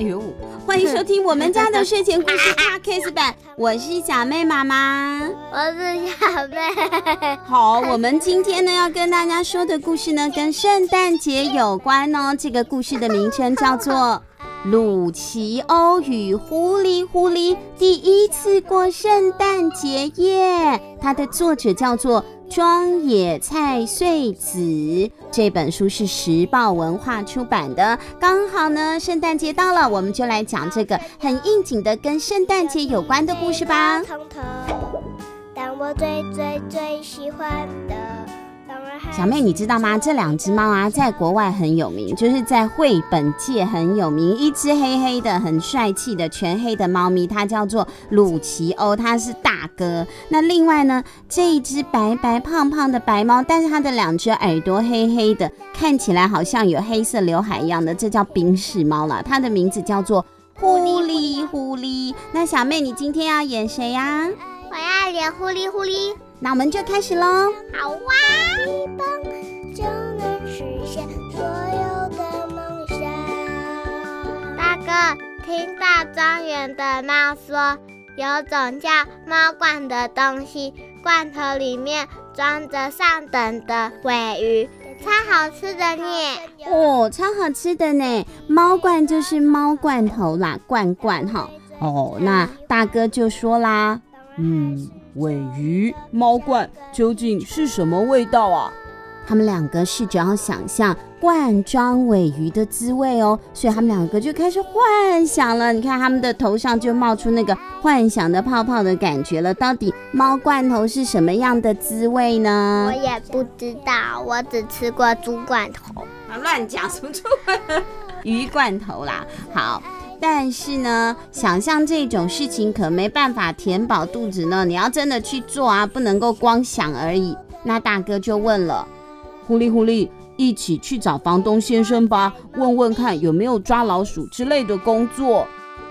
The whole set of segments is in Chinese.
哎呦，欢迎收听我们家的睡前故事 Podcast 版，我是小妹妈妈，我是小妹。好，我们今天呢要跟大家说的故事呢，跟圣诞节有关哦。这个故事的名称叫做《鲁奇欧与狐狸狐狸第一次过圣诞节耶》，它的作者叫做。庄野菜穗子这本书是时报文化出版的，刚好呢，圣诞节到了，我们就来讲这个很应景的跟圣诞节有关的故事吧。但我最最最喜欢的。小妹，你知道吗？这两只猫啊，在国外很有名，就是在绘本界很有名。一只黑黑的、很帅气的全黑的猫咪，它叫做鲁奇欧，它是大哥。那另外呢，这一只白白胖胖的白猫，但是它的两只耳朵黑黑的，看起来好像有黑色刘海一样的，这叫冰室猫啦。它的名字叫做呼哩呼哩。那小妹，你今天要演谁呀？我要演呼哩呼哩。那我们就开始喽。好哇！一蹦就能实现所有的梦想。大哥，听到庄园的猫说，有种叫猫罐的东西，罐头里面装着上等的尾鱼，超好吃的呢。哦，超好吃的呢！猫罐就是猫罐头啦，罐罐哈。哦，那大哥就说啦，嗯。鮪鱼猫罐究竟是什么味道啊？他们两个试着要想象罐装尾鱼的滋味哦，所以他们两个就开始幻想了。你看他们的头上就冒出那个幻想的泡泡的感觉了。到底猫罐头是什么样的滋味呢？我也不知道，我只吃过猪罐头。啊，乱讲什么猪罐头？鱼罐头啦。好。但是呢，想象这种事情可没办法填饱肚子呢。你要真的去做啊，不能够光想而已。那大哥就问了：“狐狸，狐狸，一起去找房东先生吧，问问看有没有抓老鼠之类的工作。”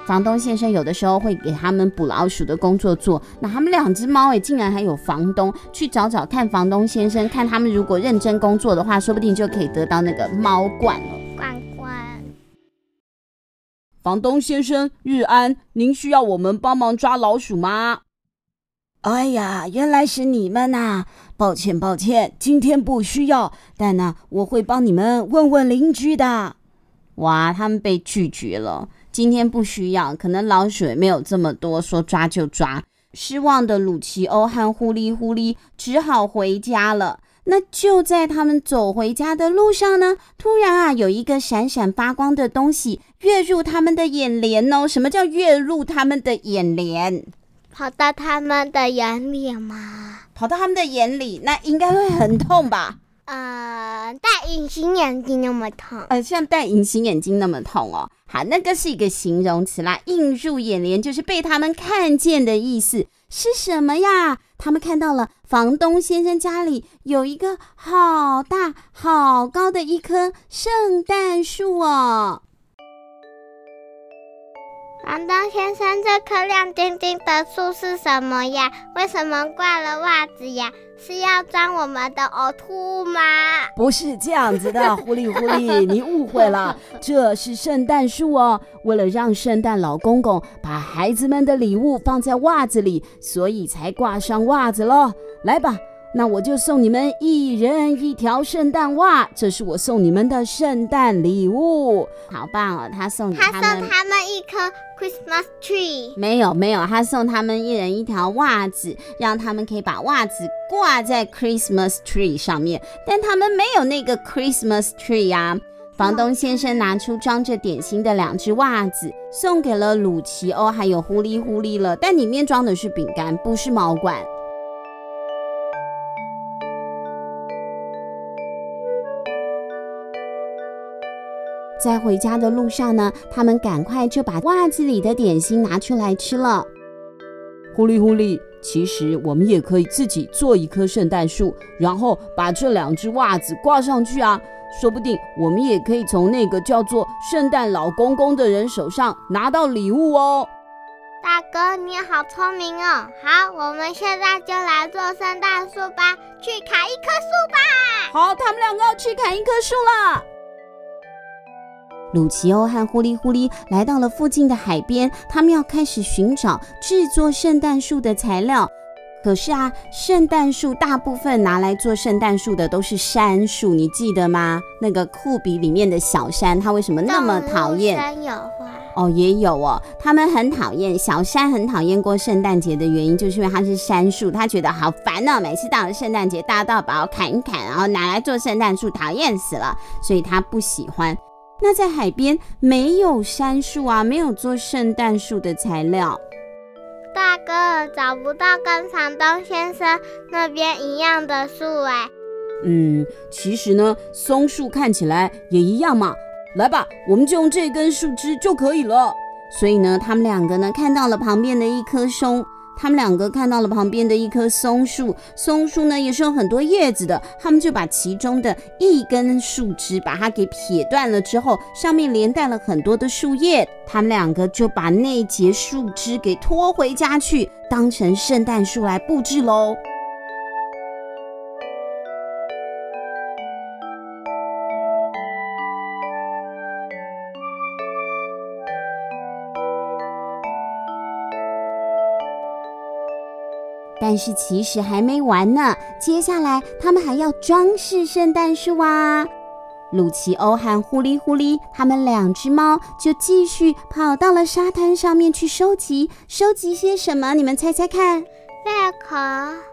房东先生有的时候会给他们捕老鼠的工作做。那他们两只猫诶，竟然还有房东，去找找看房东先生，看他们如果认真工作的话，说不定就可以得到那个猫罐了。房东先生，日安，您需要我们帮忙抓老鼠吗？哎呀，原来是你们呐！抱歉，抱歉，今天不需要。但呢，我会帮你们问问邻居的。哇，他们被拒绝了，今天不需要。可能老鼠也没有这么多，说抓就抓。失望的鲁奇欧和呼哩呼哩只好回家了。那就在他们走回家的路上呢，突然啊，有一个闪闪发光的东西跃入他们的眼帘哦。什么叫跃入他们的眼帘？跑到他们的眼里吗？跑到他们的眼里，那应该会很痛吧？呃，戴隐形眼镜那么痛？呃，像戴隐形眼镜那么痛哦。好，那个是一个形容词啦，映入眼帘就是被他们看见的意思。是什么呀？他们看到了房东先生家里有一个好大好高的一棵圣诞树哦。房东先生，这棵亮晶晶的树是什么呀？为什么挂了袜子呀？是要装我们的呕吐物吗？不是这样子的，狐狸狐狸，你误会了，这是圣诞树哦。为了让圣诞老公公把孩子们的礼物放在袜子里，所以才挂上袜子喽。来吧。那我就送你们一人一条圣诞袜，这是我送你们的圣诞礼物，好棒哦！他送他送他们一颗 Christmas tree，没有没有，他送他们一人一条袜子，让他们可以把袜子挂在 Christmas tree 上面，但他们没有那个 Christmas tree 呀。房东先生拿出装着点心的两只袜子，送给了鲁奇欧还有狐狸狐狸了，但里面装的是饼干，不是猫罐。在回家的路上呢，他们赶快就把袜子里的点心拿出来吃了。狐狸，狐狸，其实我们也可以自己做一棵圣诞树，然后把这两只袜子挂上去啊，说不定我们也可以从那个叫做圣诞老公公的人手上拿到礼物哦。大哥，你好聪明哦！好，我们现在就来做圣诞树吧，去砍一棵树吧。好，他们两个要去砍一棵树了。鲁奇欧和呼哩呼哩来到了附近的海边，他们要开始寻找制作圣诞树的材料。可是啊，圣诞树大部分拿来做圣诞树的都是杉树，你记得吗？那个库比里面的小山，它为什么那么讨厌？山有花哦，也有哦。他们很讨厌小山，很讨厌过圣诞节的原因，就是因为它是杉树，他觉得好烦哦。每次到了圣诞节，大家都要把我砍一砍，然后拿来做圣诞树，讨厌死了，所以他不喜欢。那在海边没有杉树啊，没有做圣诞树的材料。大哥找不到跟房东先生那边一样的树哎。嗯，其实呢，松树看起来也一样嘛。来吧，我们就用这根树枝就可以了。所以呢，他们两个呢看到了旁边的一棵松。他们两个看到了旁边的一棵松树，松树呢也是有很多叶子的。他们就把其中的一根树枝把它给撇断了之后，上面连带了很多的树叶。他们两个就把那节树枝给拖回家去，当成圣诞树来布置喽。但是其实还没完呢，接下来他们还要装饰圣诞树啊！鲁奇欧和呼哩呼哩他们两只猫就继续跑到了沙滩上面去收集，收集些什么？你们猜猜看。贝壳，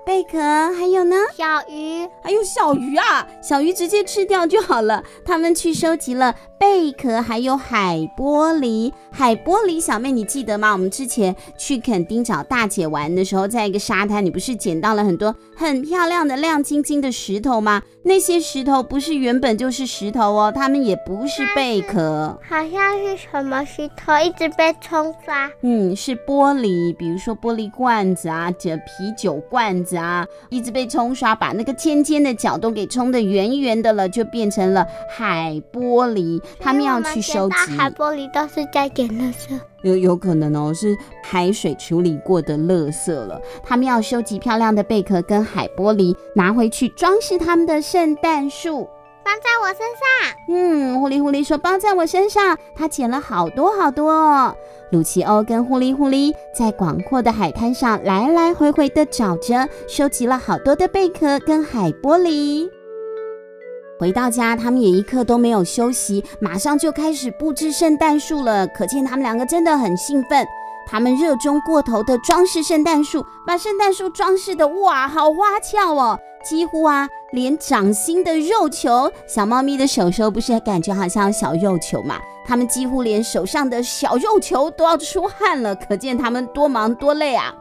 贝壳，还有呢？小鱼，还有小鱼啊！小鱼直接吃掉就好了。他们去收集了贝壳，还有海玻璃。海玻璃，小妹你记得吗？我们之前去垦丁找大姐玩的时候，在一个沙滩，你不是捡到了很多很漂亮的亮晶晶的石头吗？那些石头不是原本就是石头哦，它们也不是贝壳，好像是什么石头一直被冲刷。嗯，是玻璃，比如说玻璃罐子啊，这啤酒罐子啊，一直被冲刷，把那个尖尖的角都给冲得圆圆的了，就变成了海玻璃。他们要去收集海玻璃，都是在捡垃圾。有有可能哦，是海水处理过的垃圾了。他们要收集漂亮的贝壳跟海玻璃，拿回去装饰他们的圣诞树。包在我身上。嗯，呼哩呼哩说包在我身上。他捡了好多好多哦。鲁奇欧跟呼哩呼哩在广阔的海滩上来来回回的找着，收集了好多的贝壳跟海玻璃。回到家，他们也一刻都没有休息，马上就开始布置圣诞树了。可见他们两个真的很兴奋，他们热衷过头的装饰圣诞树，把圣诞树装饰的哇，好花俏哦！几乎啊，连掌心的肉球，小猫咪的手手不是感觉好像小肉球嘛？它们几乎连手上的小肉球都要出汗了，可见它们多忙多累啊！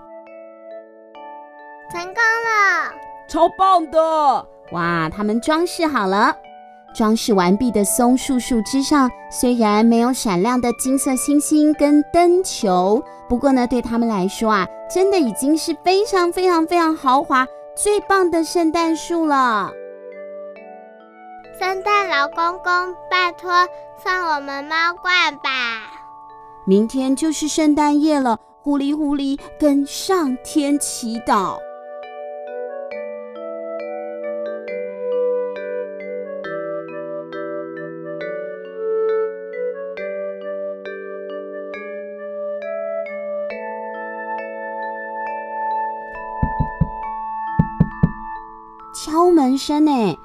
成功了，超棒的！哇，它们装饰好了，装饰完毕的松树树枝上虽然没有闪亮的金色星星跟灯球，不过呢，对他们来说啊，真的已经是非常非常非常豪华、最棒的圣诞树了。圣诞老公公，拜托送我们猫罐吧！明天就是圣诞夜了，狐狸狐狸跟上天祈祷。敲门声呢？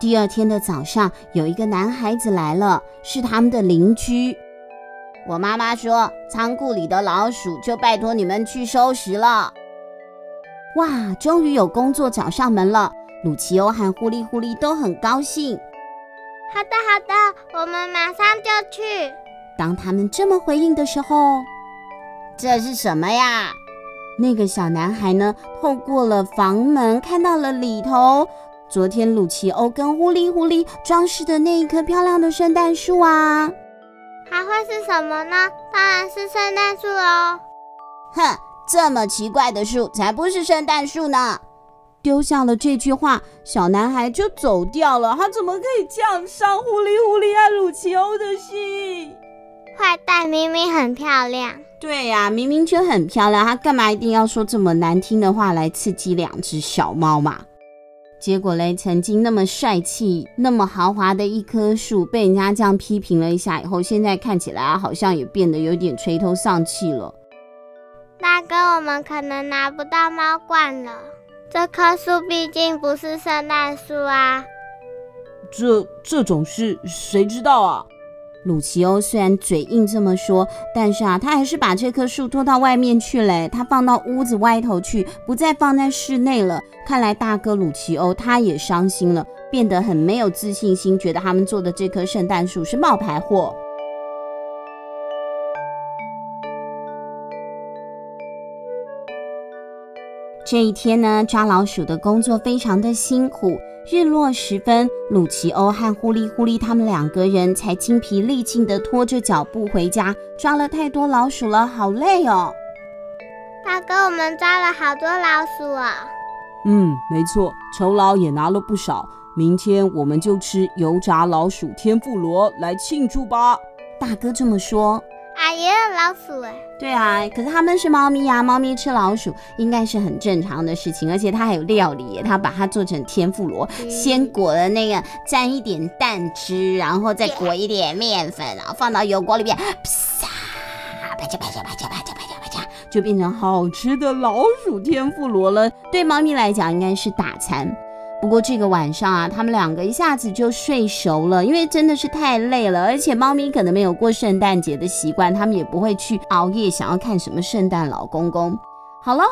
第二天的早上，有一个男孩子来了，是他们的邻居。我妈妈说，仓库里的老鼠就拜托你们去收拾了。哇，终于有工作找上门了！鲁奇欧和呼哩呼哩都很高兴。好的，好的，我们马上就去。当他们这么回应的时候，这是什么呀？那个小男孩呢，透过了房门看到了里头，昨天鲁奇欧跟呼哩呼哩装饰的那一棵漂亮的圣诞树啊，还会是什么呢？当然是圣诞树哦。哼，这么奇怪的树才不是圣诞树呢！丢下了这句话，小男孩就走掉了。他怎么可以这样伤呼哩呼哩和鲁奇欧的心？坏蛋明明很漂亮。对呀、啊，明明就很漂亮，他干嘛一定要说这么难听的话来刺激两只小猫嘛？结果嘞，曾经那么帅气、那么豪华的一棵树，被人家这样批评了一下以后，现在看起来好像也变得有点垂头丧气了。大哥，我们可能拿不到猫罐了。这棵树毕竟不是圣诞树啊。这这种事谁知道啊？鲁奇欧虽然嘴硬这么说，但是啊，他还是把这棵树拖到外面去了。他放到屋子外头去，不再放在室内了。看来大哥鲁奇欧他也伤心了，变得很没有自信心，觉得他们做的这棵圣诞树是冒牌货。这一天呢，抓老鼠的工作非常的辛苦。日落时分，鲁奇欧和呼哩呼哩他们两个人才精疲力尽地拖着脚步回家。抓了太多老鼠了，好累哦。大哥，我们抓了好多老鼠啊。嗯，没错，酬劳也拿了不少。明天我们就吃油炸老鼠天妇罗来庆祝吧。大哥这么说。啊，也有老鼠哎！对啊，可是他们是猫咪呀，猫咪吃老鼠应该是很正常的事情，而且它还有料理，它把它做成天妇罗，嗯、先裹了那个沾一点蛋汁，然后再裹一点面粉，然后放到油锅里面，啪啪嚓啪嚓啪嚓啪嚓啪嚓啪嚓，就变成好吃的老鼠天妇罗了。对猫咪来讲，应该是大餐。不过这个晚上啊，他们两个一下子就睡熟了，因为真的是太累了，而且猫咪可能没有过圣诞节的习惯，他们也不会去熬夜想要看什么圣诞老公公。好了，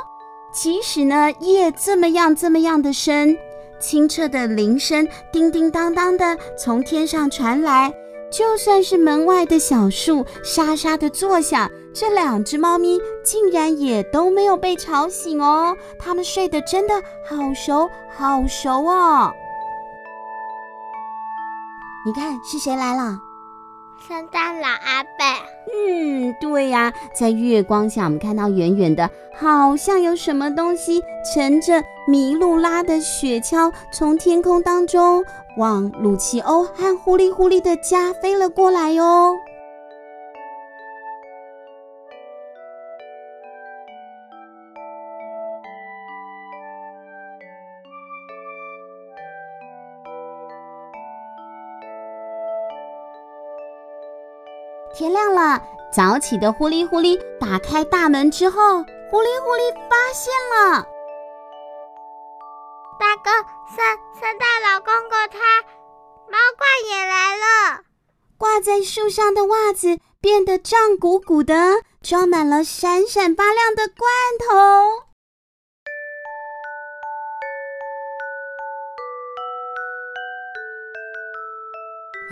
即使呢夜这么样这么样的深，清澈的铃声叮叮当当的从天上传来，就算是门外的小树沙沙的作响。这两只猫咪竟然也都没有被吵醒哦，它们睡得真的好熟好熟哦。你看是谁来了？圣诞老阿伯。嗯，对呀，在月光下，我们看到远远的，好像有什么东西乘着麋鹿拉的雪橇，从天空当中往鲁奇欧和呼哩呼哩的家飞了过来哟。天早起的狐狸狐狸打开大门之后，狐狸狐狸发现了大哥，圣圣诞老公公他猫罐也来了。挂在树上的袜子变得胀鼓鼓的，装满了闪闪发亮的罐头。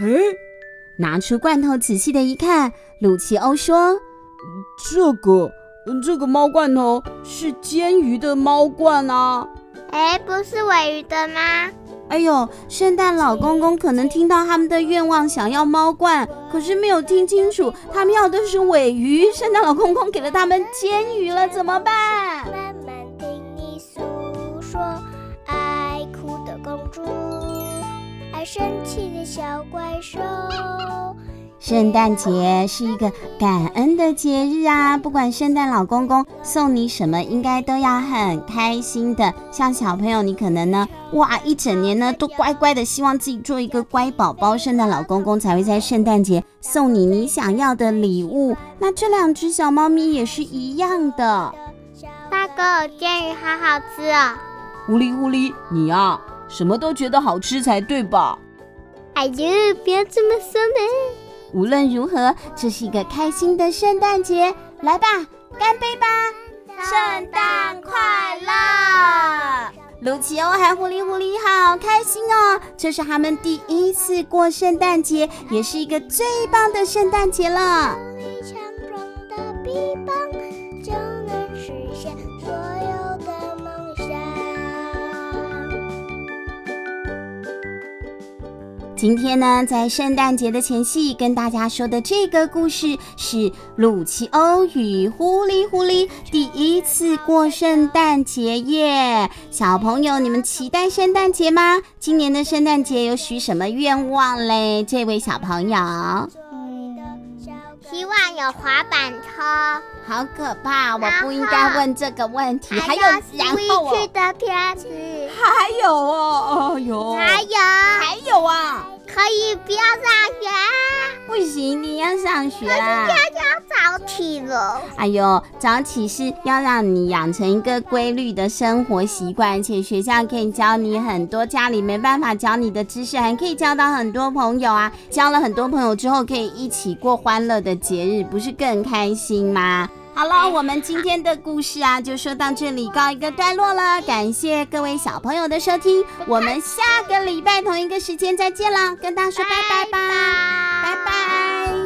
哎。拿出罐头，仔细的一看，鲁奇欧说：“这个，这个猫罐头是煎鱼的猫罐啊！哎，不是尾鱼的吗？哎呦，圣诞老公公可能听到他们的愿望，想要猫罐，可是没有听清楚，他们要的是尾鱼。圣诞老公公给了他们煎鱼了，怎么办？”慢慢听你诉说，爱哭的公主，爱生气的小怪兽。圣诞节是一个感恩的节日啊！不管圣诞老公公送你什么，应该都要很开心的。像小朋友，你可能呢，哇，一整年呢都乖乖的，希望自己做一个乖宝宝，圣诞老公公才会在圣诞节送你你想要的礼物。那这两只小猫咪也是一样的。大哥，煎鱼好好吃啊！呼哩呼哩，你呀，什么都觉得好吃才对吧？哎呦，不要这么说呢。无论如何，这是一个开心的圣诞节，来吧，干杯吧！圣诞快乐！卢奇欧和狐狸狐狸好开心哦，这是他们第一次过圣诞节，也是一个最棒的圣诞节了。今天呢，在圣诞节的前夕，跟大家说的这个故事是鲁奇欧与呼哩呼哩第一次过圣诞节耶。小朋友，你们期待圣诞节吗？今年的圣诞节有许什么愿望嘞？这位小朋友，希望有滑板车。好可怕，我不应该问这个问题。还有，然后去的片子。还有哦，哎呦，还有还有啊，可以不要上学？不行，你要上学啊！要要早起了。哎呦，早起是要让你养成一个规律的生活习惯，而且学校可以教你很多家里没办法教你的知识，还可以交到很多朋友啊！交了很多朋友之后，可以一起过欢乐的节日，不是更开心吗？好了，我们今天的故事啊，就说到这里，告一个段落了。感谢各位小朋友的收听，我们下个礼拜同一个时间再见了，跟大家说拜拜吧，拜拜。拜拜。